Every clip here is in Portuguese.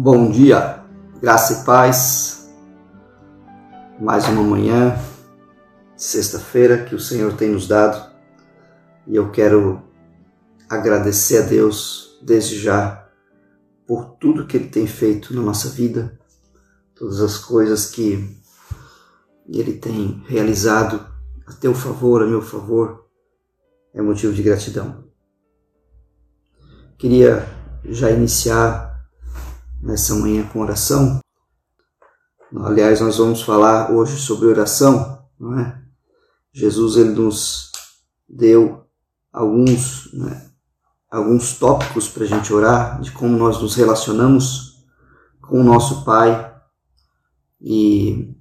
Bom dia, graça e paz. Mais uma manhã, sexta-feira, que o Senhor tem nos dado e eu quero agradecer a Deus desde já por tudo que Ele tem feito na nossa vida, todas as coisas que Ele tem realizado a teu favor, a meu favor, é motivo de gratidão. Queria já iniciar nessa manhã com oração. Aliás, nós vamos falar hoje sobre oração, não é? Jesus ele nos deu alguns, né, alguns tópicos para a gente orar, de como nós nos relacionamos com o nosso Pai. E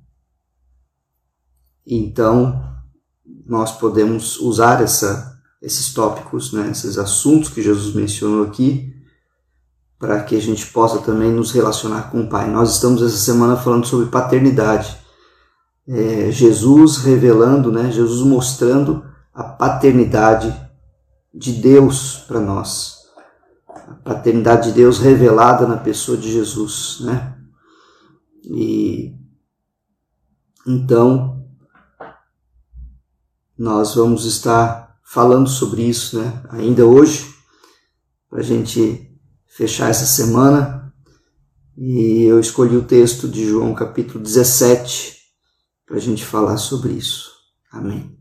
então nós podemos usar essa, esses tópicos, né, esses assuntos que Jesus mencionou aqui, para que a gente possa também nos relacionar com o Pai. Nós estamos essa semana falando sobre paternidade. É, Jesus revelando, né, Jesus mostrando a paternidade de Deus para nós. A paternidade de Deus revelada na pessoa de Jesus, né? E então nós vamos estar falando sobre isso, né? Ainda hoje, para a gente fechar essa semana. E eu escolhi o texto de João capítulo 17 para a gente falar sobre isso. Amém.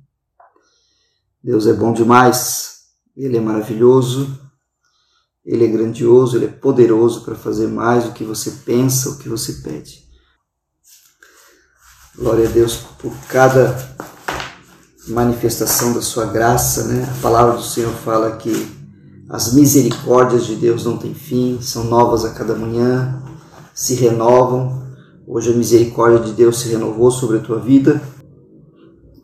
Deus é bom demais, Ele é maravilhoso, Ele é grandioso, Ele é poderoso para fazer mais do que você pensa, o que você pede. Glória a Deus por cada manifestação da sua graça, né? A palavra do Senhor fala que as misericórdias de Deus não têm fim, são novas a cada manhã, se renovam. Hoje a misericórdia de Deus se renovou sobre a tua vida,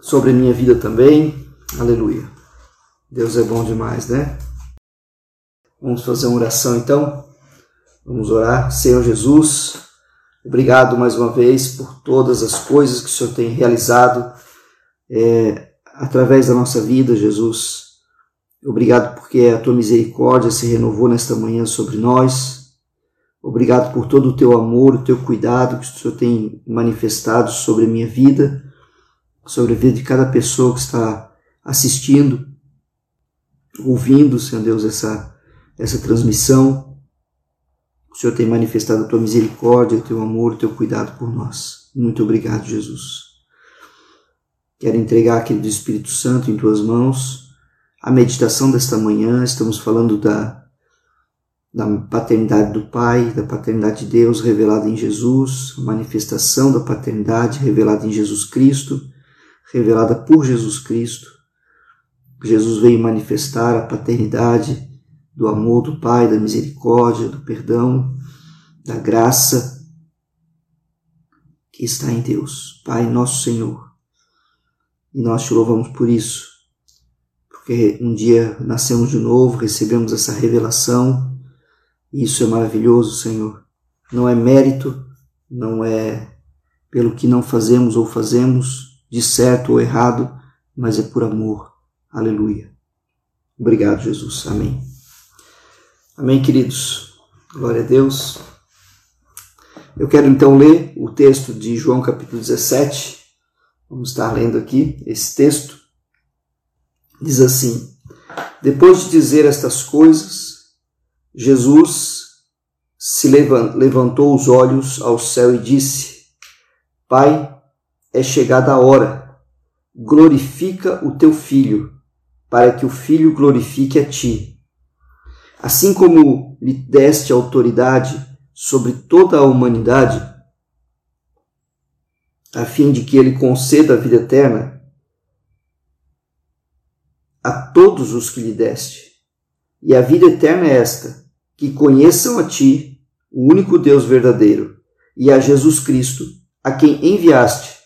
sobre a minha vida também. Aleluia. Deus é bom demais, né? Vamos fazer uma oração então? Vamos orar. Senhor Jesus, obrigado mais uma vez por todas as coisas que o Senhor tem realizado é, através da nossa vida, Jesus. Obrigado porque a tua misericórdia se renovou nesta manhã sobre nós. Obrigado por todo o teu amor, o teu cuidado que o Senhor tem manifestado sobre a minha vida, sobre a vida de cada pessoa que está assistindo, ouvindo, Senhor Deus, essa, essa transmissão. O Senhor tem manifestado a tua misericórdia, o teu amor, o teu cuidado por nós. Muito obrigado, Jesus. Quero entregar aquele do Espírito Santo em tuas mãos a meditação desta manhã, estamos falando da, da paternidade do Pai, da paternidade de Deus revelada em Jesus, a manifestação da paternidade revelada em Jesus Cristo, revelada por Jesus Cristo. Jesus veio manifestar a paternidade do amor do Pai, da misericórdia, do perdão, da graça que está em Deus, Pai nosso Senhor. E nós te louvamos por isso porque um dia nascemos de novo, recebemos essa revelação. E isso é maravilhoso, Senhor. Não é mérito, não é pelo que não fazemos ou fazemos, de certo ou errado, mas é por amor. Aleluia. Obrigado, Jesus. Amém. Amém, queridos. Glória a Deus. Eu quero então ler o texto de João capítulo 17. Vamos estar lendo aqui esse texto diz assim: Depois de dizer estas coisas, Jesus se levantou os olhos ao céu e disse: Pai, é chegada a hora, glorifica o teu filho, para que o filho glorifique a ti. Assim como lhe deste autoridade sobre toda a humanidade, a fim de que ele conceda a vida eterna todos os que lhe deste. E a vida eterna é esta: que conheçam a ti, o único Deus verdadeiro, e a Jesus Cristo, a quem enviaste.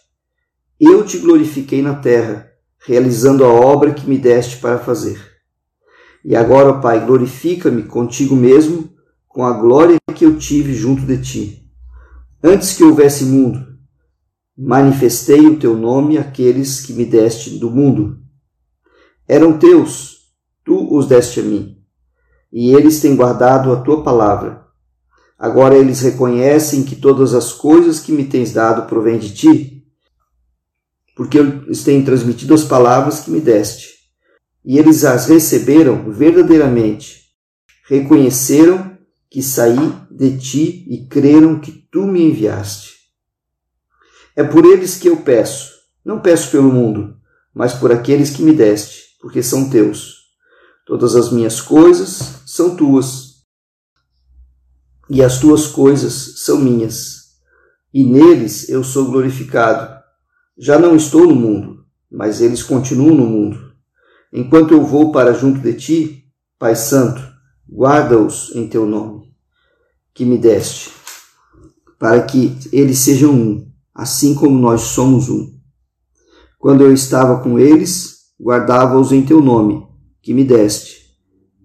Eu te glorifiquei na terra, realizando a obra que me deste para fazer. E agora, Pai, glorifica-me contigo mesmo, com a glória que eu tive junto de ti. Antes que houvesse mundo, manifestei o teu nome àqueles que me deste do mundo eram teus, tu os deste a mim, e eles têm guardado a tua palavra. Agora eles reconhecem que todas as coisas que me tens dado provêm de ti, porque eles têm transmitido as palavras que me deste. E eles as receberam verdadeiramente, reconheceram que saí de ti e creram que tu me enviaste. É por eles que eu peço, não peço pelo mundo, mas por aqueles que me deste, porque são teus. Todas as minhas coisas são tuas e as tuas coisas são minhas, e neles eu sou glorificado. Já não estou no mundo, mas eles continuam no mundo. Enquanto eu vou para junto de ti, Pai Santo, guarda-os em teu nome, que me deste, para que eles sejam um, assim como nós somos um. Quando eu estava com eles, guardava-os em teu nome, que me deste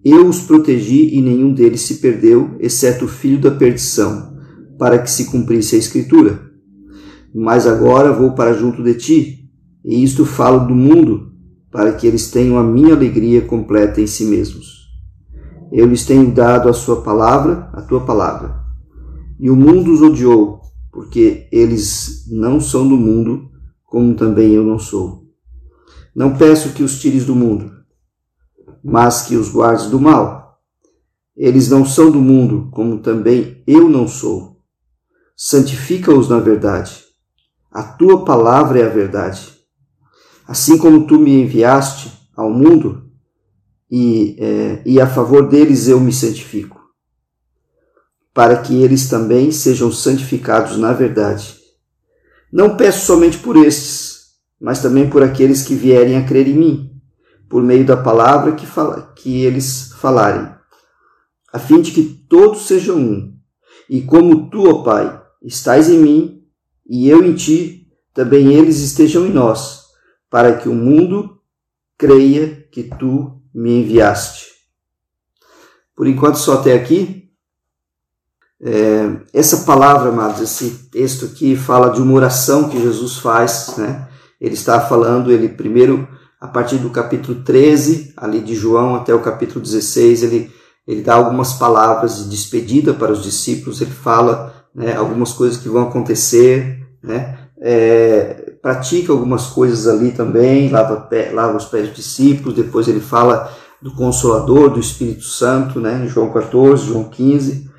eu os protegi e nenhum deles se perdeu, exceto o filho da perdição, para que se cumprisse a Escritura. Mas agora vou para junto de ti, e isto falo do mundo, para que eles tenham a minha alegria completa em si mesmos. Eu lhes tenho dado a sua palavra, a tua palavra. E o mundo os odiou, porque eles não são do mundo, como também eu não sou. Não peço que os tires do mundo, mas que os guardes do mal. Eles não são do mundo, como também eu não sou. Santifica-os na verdade. A tua palavra é a verdade. Assim como tu me enviaste ao mundo, e, é, e a favor deles eu me santifico, para que eles também sejam santificados na verdade. Não peço somente por estes, mas também por aqueles que vierem a crer em mim por meio da palavra que, fala, que eles falarem, a fim de que todos sejam um. E como tu, ó Pai, estás em mim e eu em ti, também eles estejam em nós, para que o mundo creia que tu me enviaste. Por enquanto, só até aqui. É, essa palavra, amados, esse texto aqui fala de uma oração que Jesus faz, né? Ele está falando, ele primeiro a partir do capítulo 13, ali de João, até o capítulo 16, ele, ele dá algumas palavras de despedida para os discípulos, ele fala né, algumas coisas que vão acontecer, né, é, pratica algumas coisas ali também, lava, pé, lava os pés dos discípulos, depois ele fala do Consolador, do Espírito Santo, né, João 14, João 15,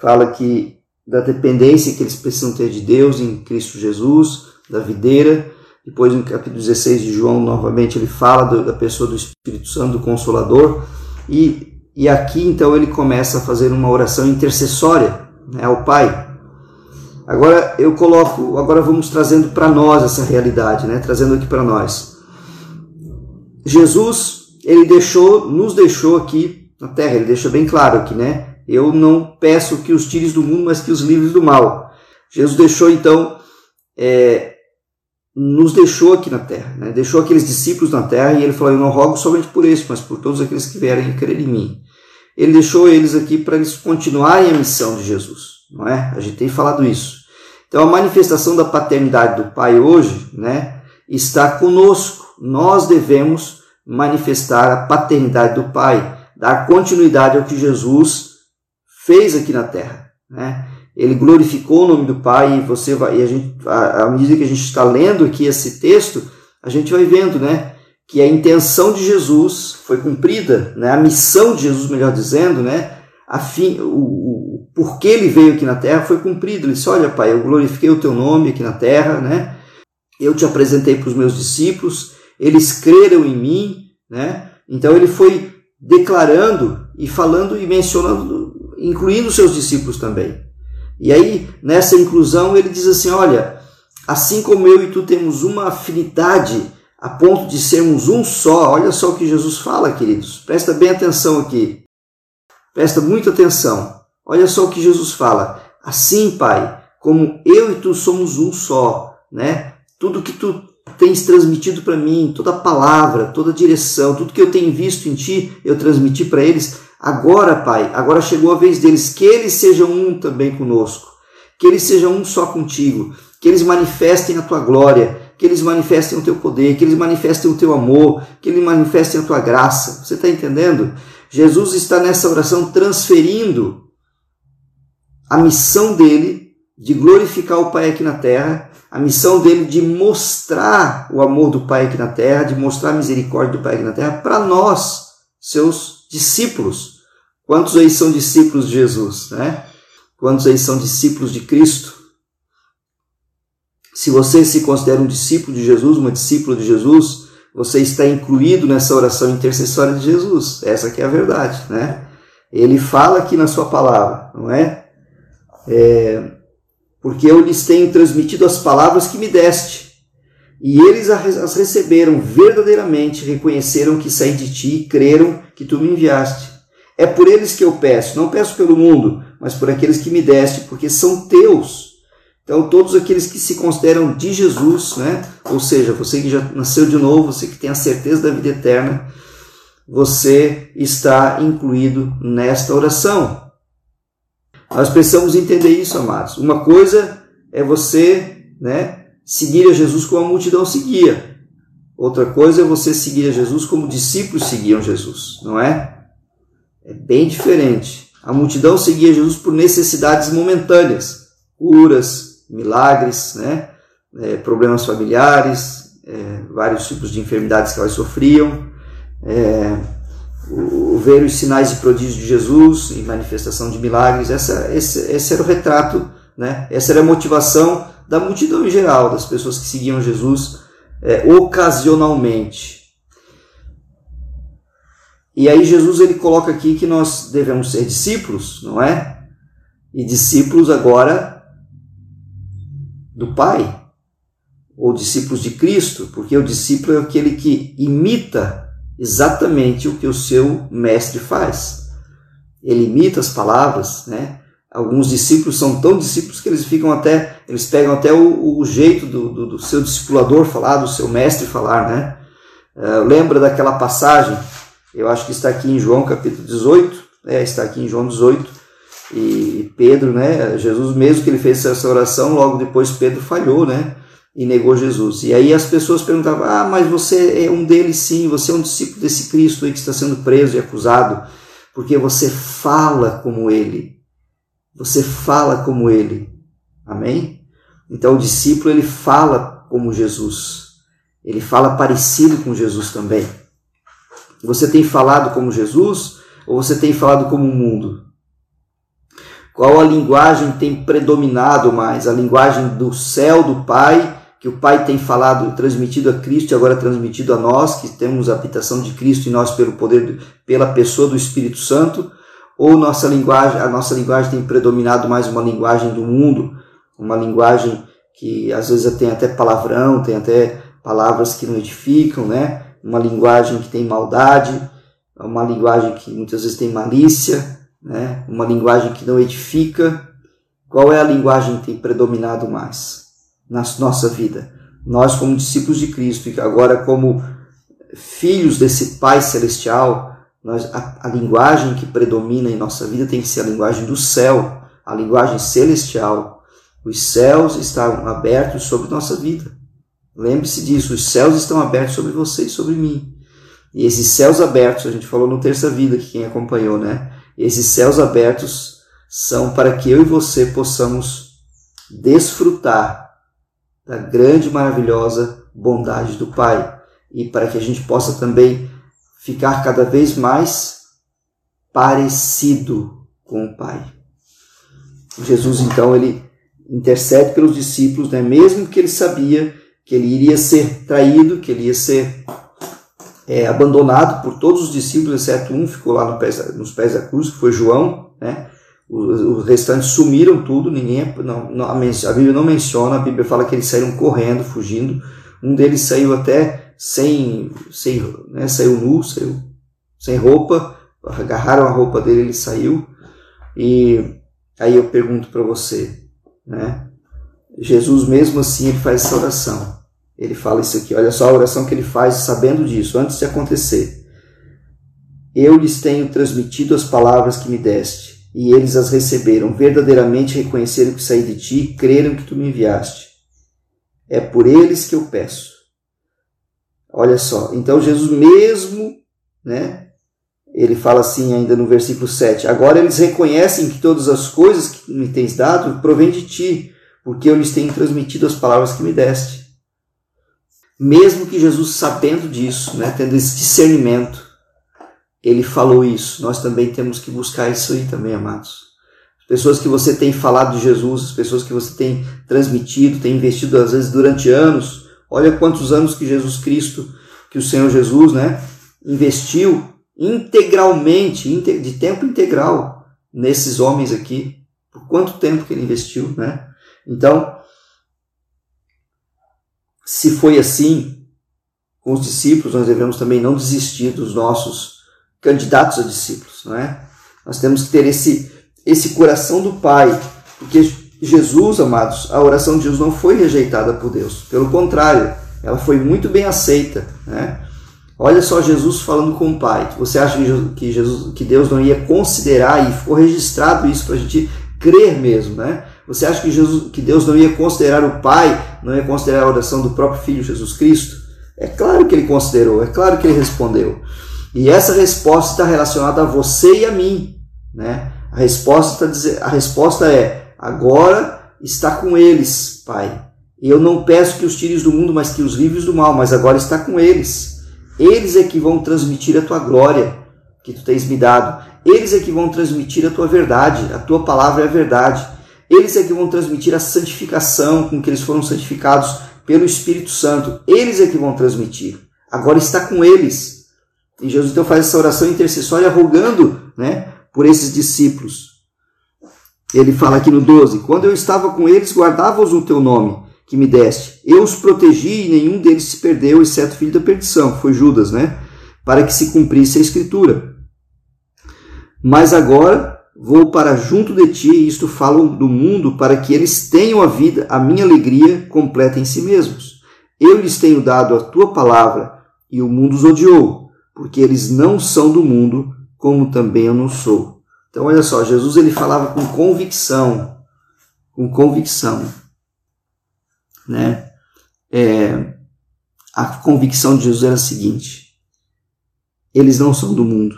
fala que da dependência que eles precisam ter de Deus em Cristo Jesus, da videira, depois, no capítulo 16 de João, novamente, ele fala do, da pessoa do Espírito Santo, do Consolador. E, e aqui, então, ele começa a fazer uma oração intercessória né, ao Pai. Agora, eu coloco, agora vamos trazendo para nós essa realidade, né, trazendo aqui para nós. Jesus, ele deixou, nos deixou aqui na terra, ele deixa bem claro aqui, né? Eu não peço que os tires do mundo, mas que os livres do mal. Jesus deixou, então, é, nos deixou aqui na terra, né? deixou aqueles discípulos na terra e ele falou: Eu não rogo somente por isso, mas por todos aqueles que vierem crer em mim. Ele deixou eles aqui para eles continuarem a missão de Jesus, não é? A gente tem falado isso. Então a manifestação da paternidade do Pai hoje, né, está conosco. Nós devemos manifestar a paternidade do Pai, dar continuidade ao que Jesus fez aqui na terra, né? Ele glorificou o nome do Pai e você vai, e a gente, à medida que a gente está lendo aqui esse texto, a gente vai vendo, né, que a intenção de Jesus foi cumprida, né, a missão de Jesus, melhor dizendo, né, a fim, o, o porquê ele veio aqui na terra foi cumprido. Ele disse: Olha, Pai, eu glorifiquei o teu nome aqui na terra, né, eu te apresentei para os meus discípulos, eles creram em mim, né, então ele foi declarando e falando e mencionando, incluindo seus discípulos também. E aí, nessa inclusão, ele diz assim: olha, assim como eu e tu temos uma afinidade a ponto de sermos um só, olha só o que Jesus fala, queridos. Presta bem atenção aqui. Presta muita atenção. Olha só o que Jesus fala. Assim, Pai, como eu e tu somos um só, né? Tudo que tu tens transmitido para mim, toda a palavra, toda a direção, tudo que eu tenho visto em ti, eu transmiti para eles. Agora, Pai, agora chegou a vez deles, que eles sejam um também conosco, que eles sejam um só contigo, que eles manifestem a tua glória, que eles manifestem o teu poder, que eles manifestem o teu amor, que eles manifestem a tua graça. Você está entendendo? Jesus está nessa oração transferindo a missão dele de glorificar o Pai aqui na terra, a missão dele de mostrar o amor do Pai aqui na terra, de mostrar a misericórdia do Pai aqui na terra para nós, seus discípulos. Quantos aí são discípulos de Jesus, né? Quantos aí são discípulos de Cristo? Se você se considera um discípulo de Jesus, uma discípula de Jesus, você está incluído nessa oração intercessória de Jesus. Essa que é a verdade, né? Ele fala aqui na sua palavra, não é? é porque eu lhes tenho transmitido as palavras que me deste. E eles as receberam verdadeiramente, reconheceram que saí de ti e creram que tu me enviaste. É por eles que eu peço, não peço pelo mundo, mas por aqueles que me deste, porque são teus. Então, todos aqueles que se consideram de Jesus, né? ou seja, você que já nasceu de novo, você que tem a certeza da vida eterna, você está incluído nesta oração. Nós precisamos entender isso, amados. Uma coisa é você né, seguir a Jesus como a multidão seguia. Outra coisa é você seguir a Jesus como discípulos seguiam Jesus, não é? É bem diferente. A multidão seguia Jesus por necessidades momentâneas, curas, milagres, né? É, problemas familiares, é, vários tipos de enfermidades que elas sofriam, é, o, ver os sinais e prodígios de Jesus e manifestação de milagres. Essa, esse, esse era o retrato, né? essa era a motivação da multidão em geral, das pessoas que seguiam Jesus é, ocasionalmente. E aí Jesus ele coloca aqui que nós devemos ser discípulos, não é? E discípulos agora do Pai, ou discípulos de Cristo, porque o discípulo é aquele que imita exatamente o que o seu mestre faz. Ele imita as palavras, né? Alguns discípulos são tão discípulos que eles ficam até, eles pegam até o, o jeito do, do, do, seu discipulador falar, do seu mestre falar, né? Uh, lembra daquela passagem? Eu acho que está aqui em João capítulo 18, é, está aqui em João 18, e Pedro, né, Jesus mesmo que ele fez essa oração, logo depois Pedro falhou, né, e negou Jesus. E aí as pessoas perguntavam, ah, mas você é um deles sim, você é um discípulo desse Cristo aí que está sendo preso e acusado, porque você fala como ele, você fala como ele, amém? Então o discípulo ele fala como Jesus, ele fala parecido com Jesus também. Você tem falado como Jesus ou você tem falado como o mundo? Qual a linguagem tem predominado mais? A linguagem do céu, do Pai, que o Pai tem falado, transmitido a Cristo e agora transmitido a nós, que temos a habitação de Cristo em nós pelo poder, pela pessoa do Espírito Santo? Ou nossa linguagem, a nossa linguagem tem predominado mais uma linguagem do mundo, uma linguagem que às vezes tem até palavrão, tem até palavras que não edificam, né? uma linguagem que tem maldade, uma linguagem que muitas vezes tem malícia, né? uma linguagem que não edifica. Qual é a linguagem que tem predominado mais na nossa vida? Nós, como discípulos de Cristo, e agora como filhos desse Pai Celestial, nós, a, a linguagem que predomina em nossa vida tem que ser a linguagem do céu, a linguagem celestial. Os céus estão abertos sobre nossa vida. Lembre-se disso, os céus estão abertos sobre você e sobre mim. E esses céus abertos, a gente falou no Terça Vida, que quem acompanhou, né? Esses céus abertos são para que eu e você possamos desfrutar da grande e maravilhosa bondade do Pai e para que a gente possa também ficar cada vez mais parecido com o Pai. Jesus então ele intercede pelos discípulos, né? mesmo que ele sabia que ele iria ser traído, que ele ia ser é, abandonado por todos os discípulos, exceto um ficou lá no pés, nos pés da cruz, que foi João, né? Os, os restantes sumiram tudo, ninguém, não, não, a Bíblia não menciona, a Bíblia fala que eles saíram correndo, fugindo. Um deles saiu até sem, sem né, saiu nu, saiu sem roupa, agarraram a roupa dele, ele saiu. E aí eu pergunto para você, né? Jesus mesmo assim ele faz essa oração. Ele fala isso aqui, olha só a oração que ele faz sabendo disso, antes de acontecer. Eu lhes tenho transmitido as palavras que me deste, e eles as receberam, verdadeiramente reconheceram que saí de ti e creram que tu me enviaste. É por eles que eu peço. Olha só, então Jesus mesmo, né, ele fala assim ainda no versículo 7: Agora eles reconhecem que todas as coisas que me tens dado provêm de ti, porque eu lhes tenho transmitido as palavras que me deste. Mesmo que Jesus, sabendo disso, né, tendo esse discernimento, ele falou isso. Nós também temos que buscar isso aí também, amados. As pessoas que você tem falado de Jesus, as pessoas que você tem transmitido, tem investido às vezes durante anos. Olha quantos anos que Jesus Cristo, que o Senhor Jesus, né, investiu integralmente, de tempo integral, nesses homens aqui. Por quanto tempo que ele investiu, né? Então, se foi assim com os discípulos, nós devemos também não desistir dos nossos candidatos a discípulos, não é? Nós temos que ter esse, esse coração do Pai, porque Jesus, amados, a oração de Jesus não foi rejeitada por Deus, pelo contrário, ela foi muito bem aceita, né? Olha só Jesus falando com o Pai. Você acha que, Jesus, que Deus não ia considerar e ficou registrado isso para a gente crer mesmo, né? Você acha que, Jesus, que Deus não ia considerar o Pai, não ia considerar a oração do próprio Filho Jesus Cristo? É claro que ele considerou, é claro que ele respondeu. E essa resposta está relacionada a você e a mim, né? A resposta, tá, a resposta é: agora está com eles, Pai. Eu não peço que os tires do mundo, mas que os livres do mal, mas agora está com eles. Eles é que vão transmitir a tua glória que tu tens me dado. Eles é que vão transmitir a tua verdade. A tua palavra é a verdade. Eles é que vão transmitir a santificação com que eles foram santificados pelo Espírito Santo. Eles é que vão transmitir. Agora está com eles. E Jesus então faz essa oração intercessória rogando né, por esses discípulos. Ele fala aqui no 12: Quando eu estava com eles, guardava-os o teu nome que me deste. Eu os protegi e nenhum deles se perdeu, exceto o filho da perdição, foi Judas, né? Para que se cumprisse a escritura. Mas agora vou para junto de ti, e isto falo do mundo, para que eles tenham a vida, a minha alegria completa em si mesmos. Eu lhes tenho dado a tua palavra, e o mundo os odiou, porque eles não são do mundo, como também eu não sou. Então, olha só, Jesus ele falava com convicção, com convicção né? É, a convicção de Jesus era a seguinte: eles não são do mundo,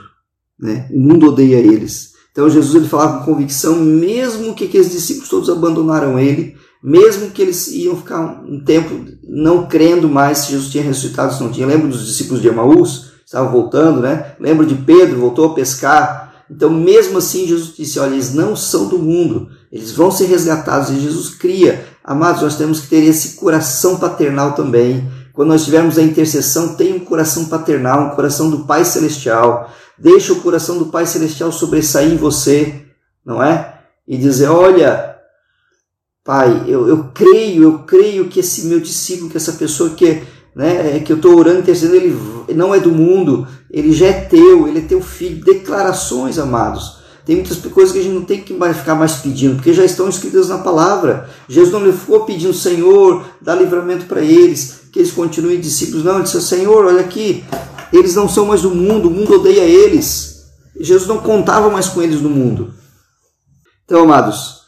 né? O mundo odeia eles. Então Jesus ele falava com convicção, mesmo que aqueles discípulos todos abandonaram ele, mesmo que eles iam ficar um tempo não crendo mais se Jesus tinha ressuscitado, se não tinha. Lembra dos discípulos de Emaús? Estavam voltando, né? Lembra de Pedro, voltou a pescar. Então, mesmo assim, Jesus disse: Olha, eles não são do mundo, eles vão ser resgatados. E Jesus cria Amados, nós temos que ter esse coração paternal também. Quando nós tivermos a intercessão, tenha um coração paternal, um coração do Pai Celestial. Deixa o coração do Pai Celestial sobressair em você, não é? E dizer: Olha, Pai, eu, eu creio, eu creio que esse meu discípulo, que essa pessoa que, né, que eu estou orando, intercedendo, ele não é do mundo, ele já é teu, ele é teu filho. Declarações, amados. Tem muitas coisas que a gente não tem que mais ficar mais pedindo, porque já estão escritas na palavra. Jesus não ficou pedindo, Senhor, dá livramento para eles, que eles continuem discípulos. Não, ele disse, Senhor, olha aqui, eles não são mais do mundo, o mundo odeia eles. Jesus não contava mais com eles no mundo. Então, amados,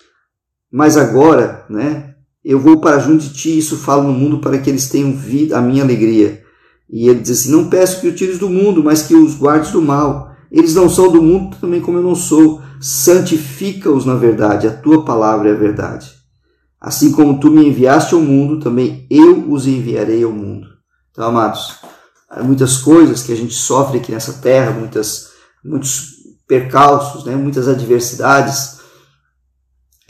mas agora, né, eu vou para junto de ti, isso falo no mundo para que eles tenham vida, a minha alegria. E ele diz assim: Não peço que o tires do mundo, mas que os guardes do mal. Eles não são do mundo também como eu não sou. Santifica-os na verdade, a tua palavra é a verdade. Assim como tu me enviaste ao mundo, também eu os enviarei ao mundo. Então, amados, há muitas coisas que a gente sofre aqui nessa terra, muitas, muitos percalços, né, muitas adversidades,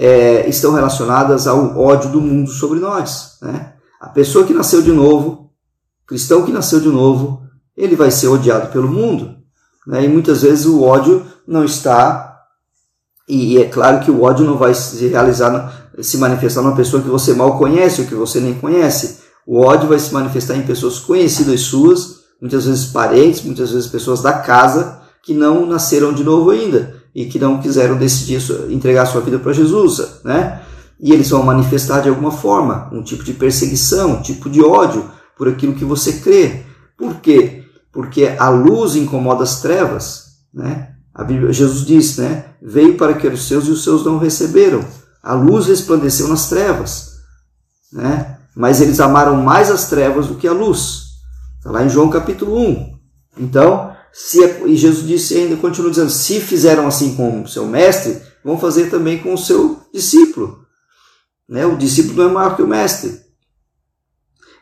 é, estão relacionadas ao ódio do mundo sobre nós. Né? A pessoa que nasceu de novo, cristão que nasceu de novo, ele vai ser odiado pelo mundo. Né? E muitas vezes o ódio não está, e é claro que o ódio não vai se realizar, se manifestar numa pessoa que você mal conhece ou que você nem conhece. O ódio vai se manifestar em pessoas conhecidas suas, muitas vezes parentes, muitas vezes pessoas da casa que não nasceram de novo ainda e que não quiseram decidir entregar sua vida para Jesus, né? E eles vão manifestar de alguma forma um tipo de perseguição, um tipo de ódio por aquilo que você crê. Por quê? porque a luz incomoda as trevas, né? Bíblia, Jesus diz, né? Veio para que os seus e os seus não receberam. A luz resplandeceu nas trevas, né? Mas eles amaram mais as trevas do que a luz. Está lá em João capítulo 1. Então, se, e Jesus disse ainda, continua dizendo, se fizeram assim com o seu mestre, vão fazer também com o seu discípulo. Né? O discípulo não é maior que o mestre.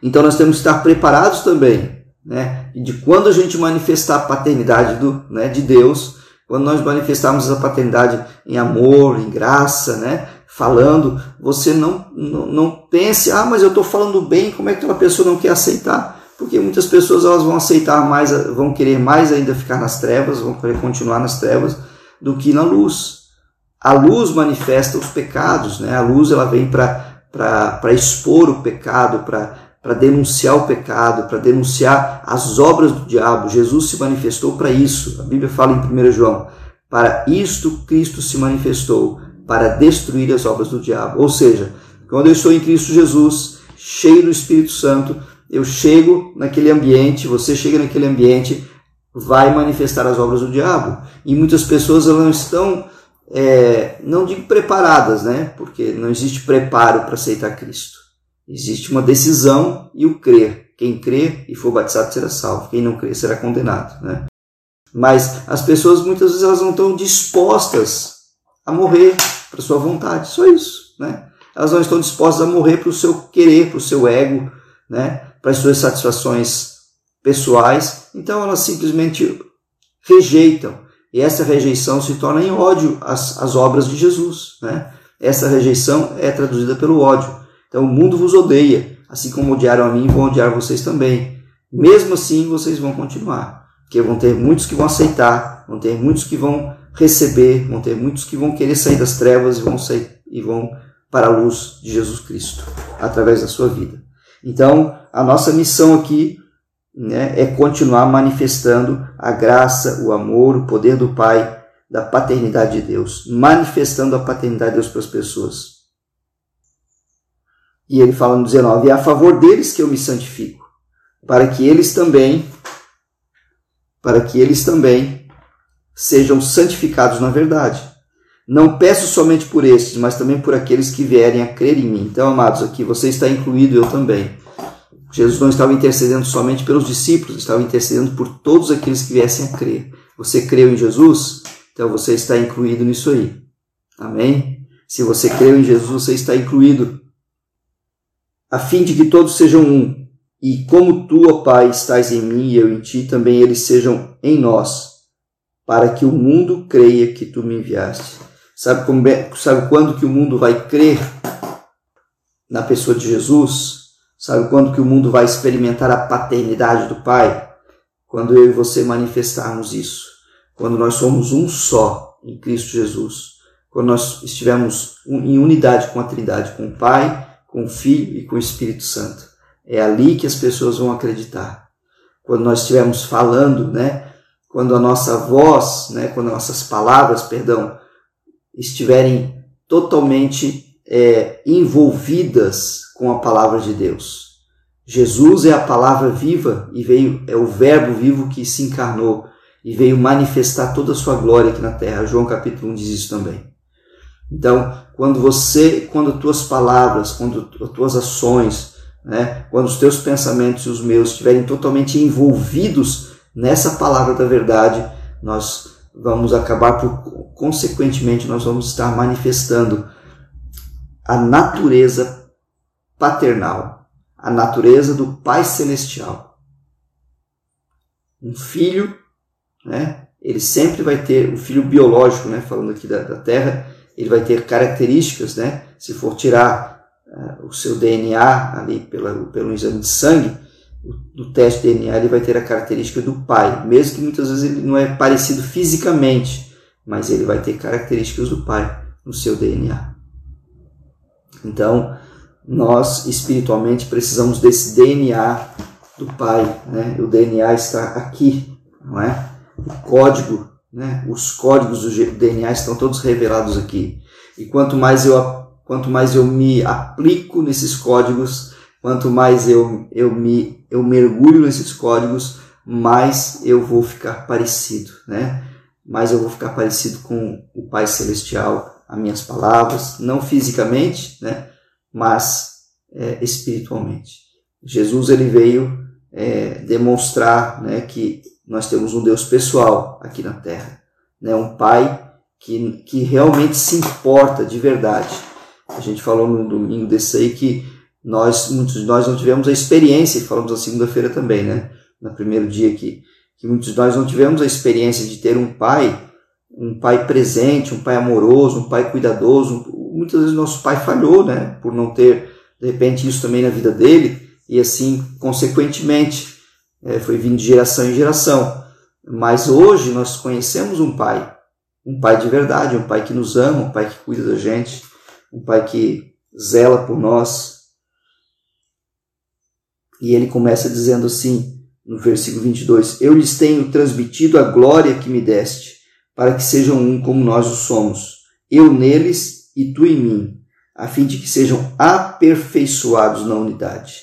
Então nós temos que estar preparados também, né? de quando a gente manifestar a paternidade do, né, de Deus, quando nós manifestarmos a paternidade em amor, em graça, né? falando, você não, não, não pense, ah, mas eu estou falando bem, como é que aquela pessoa não quer aceitar? Porque muitas pessoas elas vão aceitar mais, vão querer mais ainda ficar nas trevas, vão querer continuar nas trevas, do que na luz. A luz manifesta os pecados, né? a luz ela vem para expor o pecado, para denunciar o pecado, para denunciar as obras do diabo. Jesus se manifestou para isso. A Bíblia fala em 1 João: para isto Cristo se manifestou, para destruir as obras do diabo. Ou seja, quando eu estou em Cristo Jesus, cheio do Espírito Santo, eu chego naquele ambiente, você chega naquele ambiente, vai manifestar as obras do diabo. E muitas pessoas não estão, é, não digo preparadas, né? Porque não existe preparo para aceitar Cristo. Existe uma decisão e o crer. Quem crer e for batizado será salvo. Quem não crer será condenado, né? Mas as pessoas muitas vezes elas não estão dispostas a morrer para sua vontade, só isso, né? Elas não estão dispostas a morrer para o seu querer, para o seu ego, né? Para as suas satisfações pessoais, então elas simplesmente rejeitam e essa rejeição se torna em ódio às, às obras de Jesus, né? Essa rejeição é traduzida pelo ódio. Então o mundo vos odeia, assim como odiaram a mim, vão odiar vocês também. Mesmo assim, vocês vão continuar, porque vão ter muitos que vão aceitar, vão ter muitos que vão receber, vão ter muitos que vão querer sair das trevas e vão sair e vão para a luz de Jesus Cristo através da sua vida. Então, a nossa missão aqui né, é continuar manifestando a graça, o amor, o poder do Pai, da paternidade de Deus, manifestando a paternidade de Deus para as pessoas. E ele fala no 19: É a favor deles que eu me santifico, para que eles também, para que eles também sejam santificados na verdade. Não peço somente por estes, mas também por aqueles que vierem a crer em mim. Então, amados, aqui você está incluído, eu também. Jesus não estava intercedendo somente pelos discípulos, estava intercedendo por todos aqueles que viessem a crer. Você creu em Jesus? Então você está incluído nisso aí. Amém? Se você creu em Jesus, você está incluído. A fim de que todos sejam um. E como tu, ó Pai, estás em mim e eu em ti, também eles sejam em nós para que o mundo creia que tu me enviaste. Sabe, como, é, sabe quando que o mundo vai crer na pessoa de Jesus? Sabe quando que o mundo vai experimentar a paternidade do Pai? Quando eu e você manifestarmos isso. Quando nós somos um só em Cristo Jesus. Quando nós estivermos em unidade com a Trindade, com o Pai, com o Filho e com o Espírito Santo. É ali que as pessoas vão acreditar. Quando nós estivermos falando, né, quando a nossa voz, né, quando nossas palavras, perdão, estiverem totalmente é, envolvidas com a palavra de Deus. Jesus é a palavra viva e veio é o verbo vivo que se encarnou e veio manifestar toda a sua glória aqui na terra. João capítulo 1 diz isso também. Então, quando você, quando tuas palavras, quando as tuas ações, né, quando os teus pensamentos e os meus estiverem totalmente envolvidos nessa palavra da verdade, nós vamos acabar por, consequentemente, nós vamos estar manifestando a natureza paternal, a natureza do Pai Celestial. Um filho, né? Ele sempre vai ter, o filho biológico, né? Falando aqui da, da Terra, ele vai ter características, né? Se for tirar uh, o seu DNA ali pela, pelo exame de sangue, do teste de DNA ele vai ter a característica do pai, mesmo que muitas vezes ele não é parecido fisicamente, mas ele vai ter características do pai no seu DNA. Então, nós espiritualmente precisamos desse DNA do pai, né? O DNA está aqui, não é? O código, né? Os códigos do DNA estão todos revelados aqui. E quanto mais eu quanto mais eu me aplico nesses códigos, Quanto mais eu, eu, me, eu mergulho nesses códigos, mais eu vou ficar parecido, né? Mais eu vou ficar parecido com o Pai Celestial, as minhas palavras, não fisicamente, né? Mas é, espiritualmente. Jesus ele veio é, demonstrar, né, que nós temos um Deus pessoal aqui na terra, né? Um pai que, que realmente se importa de verdade. A gente falou no domingo desse aí que nós, muitos de nós não tivemos a experiência, falamos na segunda-feira também, né? No primeiro dia aqui, que muitos de nós não tivemos a experiência de ter um pai, um pai presente, um pai amoroso, um pai cuidadoso. Muitas vezes nosso pai falhou, né? Por não ter, de repente, isso também na vida dele, e assim, consequentemente, é, foi vindo de geração em geração. Mas hoje nós conhecemos um pai, um pai de verdade, um pai que nos ama, um pai que cuida da gente, um pai que zela por nós. E ele começa dizendo assim, no versículo 22, Eu lhes tenho transmitido a glória que me deste, para que sejam um como nós o somos, eu neles e tu em mim, a fim de que sejam aperfeiçoados na unidade.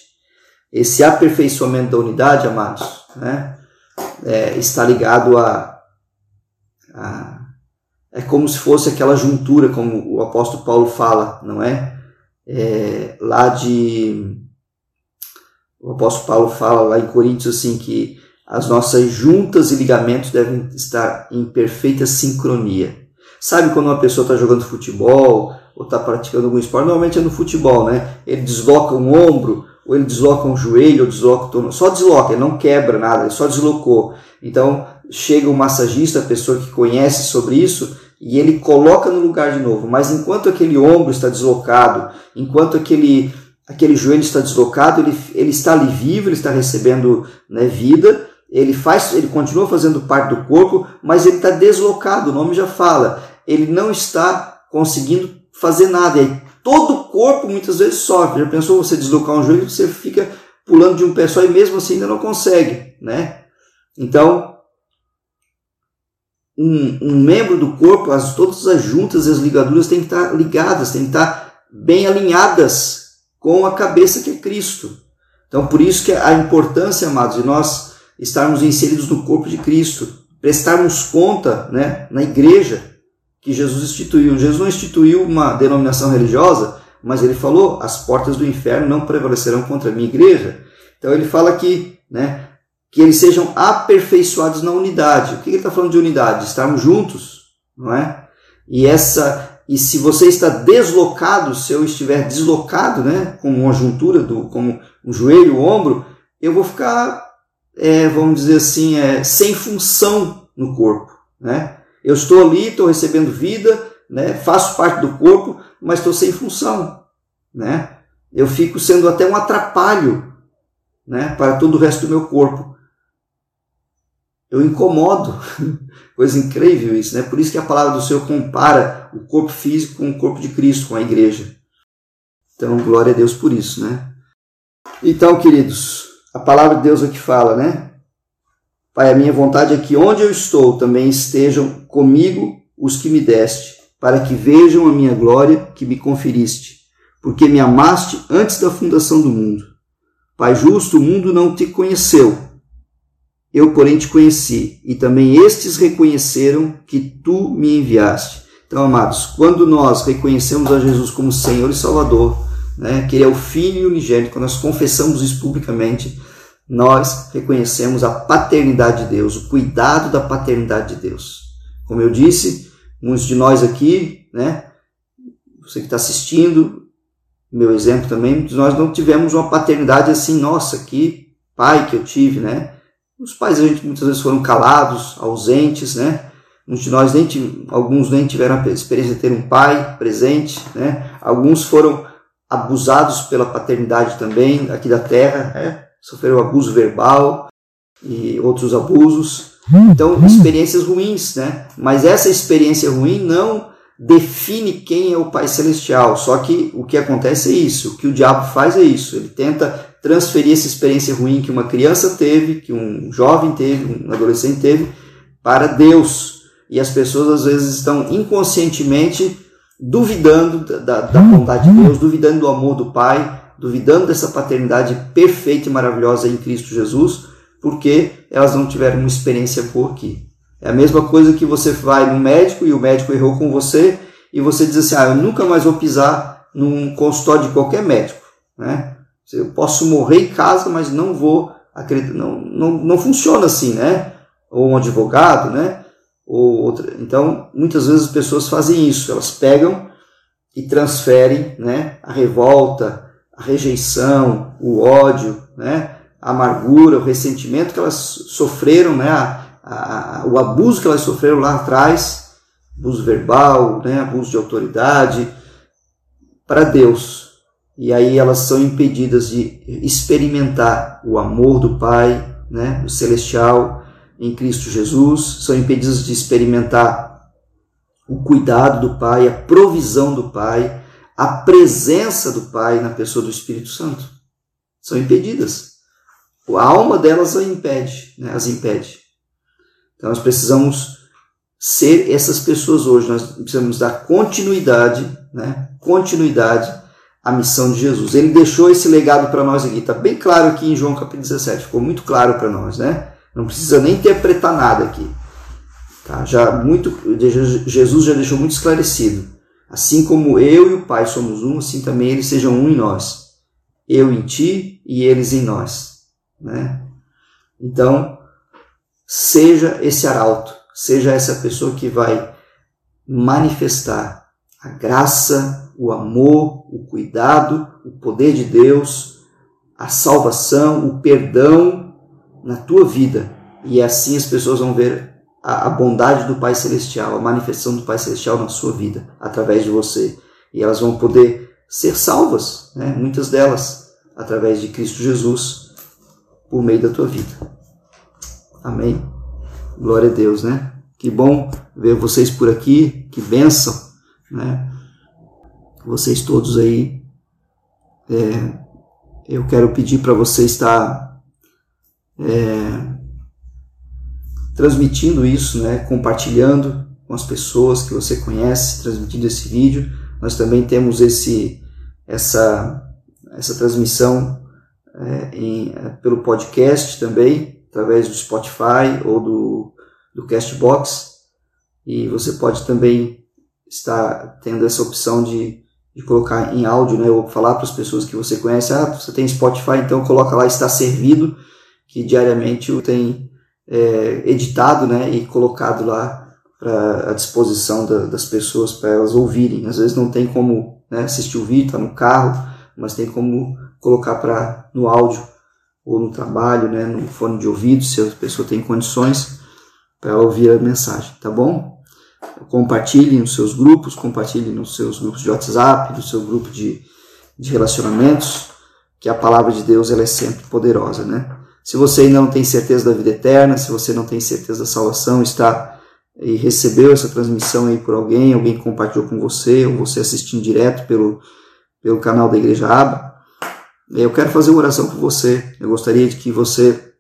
Esse aperfeiçoamento da unidade, amados, né, é, está ligado a, a é como se fosse aquela juntura, como o apóstolo Paulo fala, não é? é lá de. O apóstolo Paulo fala lá em Coríntios assim que as nossas juntas e ligamentos devem estar em perfeita sincronia. Sabe quando uma pessoa está jogando futebol ou está praticando algum esporte? Normalmente é no futebol, né? Ele desloca um ombro, ou ele desloca um joelho, ou desloca o torno. Só desloca, ele não quebra nada, ele só deslocou. Então chega um massagista, a pessoa que conhece sobre isso, e ele coloca no lugar de novo. Mas enquanto aquele ombro está deslocado, enquanto aquele, aquele joelho está deslocado, ele, ele está ali vivo, ele está recebendo né, vida, ele faz, ele continua fazendo parte do corpo, mas ele está deslocado, o nome já fala. Ele não está conseguindo fazer nada. E aí, todo o corpo muitas vezes sofre. Já pensou você deslocar um joelho, você fica pulando de um pé só e mesmo assim ainda não consegue, né? Então, um, um membro do corpo, as, todas as juntas e as ligaduras têm que estar ligadas, têm que estar bem alinhadas com a cabeça que é Cristo. Então, por isso que a importância, amados, de nós estarmos inseridos no corpo de Cristo, prestarmos conta né, na igreja que Jesus instituiu. Jesus não instituiu uma denominação religiosa, mas ele falou: as portas do inferno não prevalecerão contra a minha igreja. Então ele fala que né, que eles sejam aperfeiçoados na unidade. O que ele está falando de unidade? Estarmos juntos, não é? E essa e se você está deslocado, se eu estiver deslocado, né, como uma juntura do, como um joelho, o ombro, eu vou ficar, é, vamos dizer assim, é, sem função no corpo, né? Eu estou ali, estou recebendo vida, né, faço parte do corpo, mas estou sem função, né? Eu fico sendo até um atrapalho, né, para todo o resto do meu corpo eu incomodo. Coisa incrível isso, né? Por isso que a palavra do Senhor compara o corpo físico com o corpo de Cristo, com a igreja. Então, glória a Deus por isso, né? Então, queridos, a palavra de Deus aqui fala, né? Pai, a minha vontade é que onde eu estou também estejam comigo os que me deste, para que vejam a minha glória que me conferiste, porque me amaste antes da fundação do mundo. Pai justo, o mundo não te conheceu, eu, porém, te conheci, e também estes reconheceram que tu me enviaste. Então, amados, quando nós reconhecemos a Jesus como Senhor e Salvador, né, que Ele é o Filho unigênito, quando nós confessamos isso publicamente, nós reconhecemos a paternidade de Deus, o cuidado da paternidade de Deus. Como eu disse, muitos de nós aqui, né, você que está assistindo, meu exemplo também, muitos de nós não tivemos uma paternidade assim, nossa, que pai que eu tive, né? Os pais a gente muitas vezes foram calados, ausentes, né? Muitos de nós nem alguns nem tiveram a experiência de ter um pai presente, né? Alguns foram abusados pela paternidade também aqui da terra, né? sofreram abuso verbal e outros abusos. Então, experiências ruins, né? Mas essa experiência ruim não define quem é o Pai Celestial. Só que o que acontece é isso, o que o diabo faz é isso. Ele tenta transferir essa experiência ruim que uma criança teve, que um jovem teve, um adolescente teve, para Deus. E as pessoas às vezes estão inconscientemente duvidando da, da bondade de Deus, duvidando do amor do Pai, duvidando dessa paternidade perfeita e maravilhosa em Cristo Jesus, porque elas não tiveram uma experiência boa aqui. É a mesma coisa que você vai no médico e o médico errou com você e você diz assim: ah, eu nunca mais vou pisar num consultório de qualquer médico. Né? Eu posso morrer em casa, mas não vou acreditar. Não, não, não funciona assim, né? ou um advogado, né? Ou outra. Então, muitas vezes as pessoas fazem isso, elas pegam e transferem, né, a revolta, a rejeição, o ódio, né, a amargura, o ressentimento que elas sofreram, né, a, a, o abuso que elas sofreram lá atrás, abuso verbal, né, abuso de autoridade, para Deus. E aí elas são impedidas de experimentar o amor do Pai, né, o celestial em Cristo Jesus, são impedidas de experimentar o cuidado do Pai, a provisão do Pai, a presença do Pai na pessoa do Espírito Santo. São impedidas. A alma delas as impede, né, as impede. Então nós precisamos ser essas pessoas hoje, nós precisamos dar continuidade, né? Continuidade à missão de Jesus. Ele deixou esse legado para nós aqui, está bem claro aqui em João capítulo 17, ficou muito claro para nós, né? Não precisa nem interpretar nada aqui. Tá? Já muito, Jesus já deixou muito esclarecido. Assim como eu e o Pai somos um, assim também eles sejam um em nós. Eu em ti e eles em nós. Né? Então, seja esse arauto, seja essa pessoa que vai manifestar a graça, o amor, o cuidado, o poder de Deus, a salvação, o perdão na tua vida. E assim as pessoas vão ver a, bondade do Pai Celestial, a manifestação do Pai Celestial na sua vida, através de você. E elas vão poder ser salvas, né? muitas delas, através de Cristo Jesus, por meio da tua vida. Amém. Glória a Deus, né? Que bom ver vocês por aqui, que bênção, né? Vocês todos aí. É, eu quero pedir para você estar é, transmitindo isso, né? Compartilhando com as pessoas que você conhece, transmitindo esse vídeo. Nós também temos esse, essa, essa transmissão é, em, é, pelo podcast também, através do Spotify ou do, do Castbox. E você pode também estar tendo essa opção de, de colocar em áudio, né? Ou falar para as pessoas que você conhece, ah, você tem Spotify, então coloca lá, está servido, que diariamente tem é, editado, né? E colocado lá para a disposição da, das pessoas para elas ouvirem. Às vezes não tem como né, assistir o vídeo, está no carro, mas tem como colocar para no áudio ou no trabalho, né, no fone de ouvido, se a pessoa tem condições para ouvir a mensagem, tá bom? Compartilhe nos seus grupos, compartilhe nos seus grupos de WhatsApp, no seu grupo de, de relacionamentos, que a palavra de Deus ela é sempre poderosa, né? Se você ainda não tem certeza da vida eterna, se você não tem certeza da salvação, está e recebeu essa transmissão aí por alguém, alguém compartilhou com você, ou você assistindo direto pelo, pelo canal da Igreja Aba, eu quero fazer uma oração por você. Eu gostaria de que você,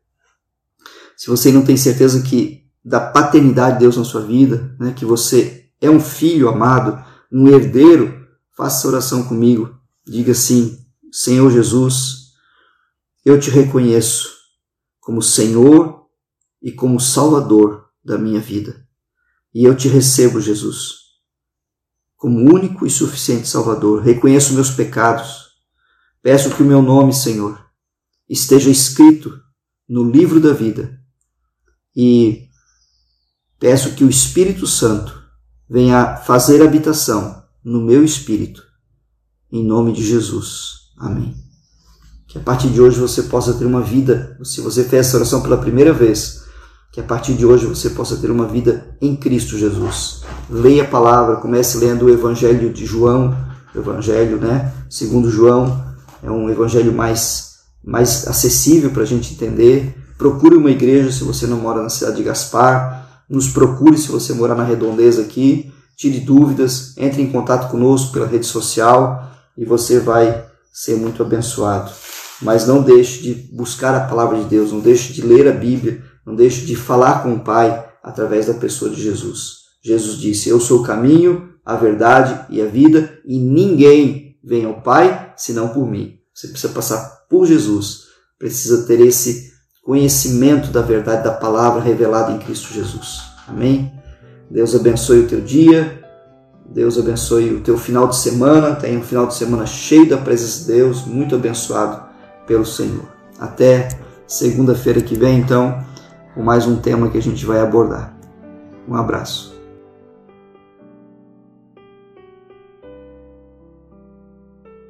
se você não tem certeza que da paternidade de Deus na sua vida, né, que você é um filho amado, um herdeiro, faça oração comigo. Diga assim: Senhor Jesus, eu te reconheço como Senhor e como Salvador da minha vida. E eu te recebo, Jesus, como único e suficiente Salvador. Reconheço meus pecados Peço que o meu nome, Senhor, esteja escrito no livro da vida e peço que o Espírito Santo venha fazer habitação no meu espírito, em nome de Jesus. Amém. Que a partir de hoje você possa ter uma vida, se você fez essa oração pela primeira vez, que a partir de hoje você possa ter uma vida em Cristo Jesus. Leia a palavra, comece lendo o Evangelho de João, o Evangelho, né? Segundo João, é um evangelho mais, mais acessível para a gente entender. Procure uma igreja se você não mora na cidade de Gaspar. Nos procure se você morar na redondeza aqui. Tire dúvidas, entre em contato conosco pela rede social e você vai ser muito abençoado. Mas não deixe de buscar a palavra de Deus, não deixe de ler a Bíblia, não deixe de falar com o Pai através da pessoa de Jesus. Jesus disse: Eu sou o caminho, a verdade e a vida, e ninguém vem ao Pai senão por mim. Você precisa passar por Jesus, precisa ter esse conhecimento da verdade da palavra revelada em Cristo Jesus. Amém? Deus abençoe o teu dia, Deus abençoe o teu final de semana. Tenha um final de semana cheio da presença de Deus, muito abençoado pelo Senhor. Até segunda-feira que vem, então, com mais um tema que a gente vai abordar. Um abraço.